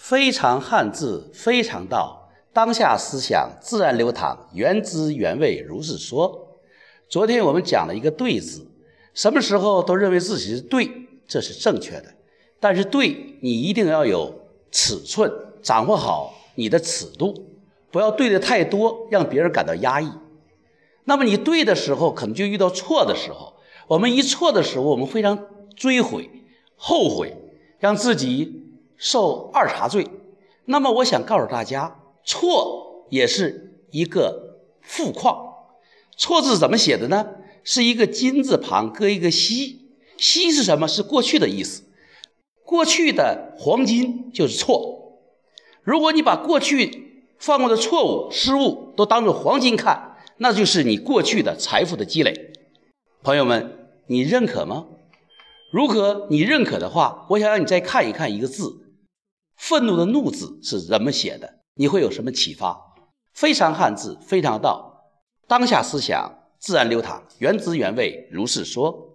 非常汉字，非常道。当下思想自然流淌，原汁原味如是说。昨天我们讲了一个“对”字，什么时候都认为自己是对，这是正确的。但是对你一定要有尺寸，掌握好你的尺度，不要对的太多，让别人感到压抑。那么你对的时候，可能就遇到错的时候。我们一错的时候，我们非常追悔、后悔，让自己受二茬罪。那么我想告诉大家，错也是一个富矿。错字怎么写的呢？是一个金字旁搁一个西，西是什么？是过去的意思。过去的黄金就是错。如果你把过去犯过的错误、失误都当做黄金看，那就是你过去的财富的积累。朋友们。你认可吗？如果你认可的话，我想让你再看一看一个字，愤怒的“怒”字是怎么写的？你会有什么启发？非常汉字，非常道，当下思想自然流淌，原汁原味如是说。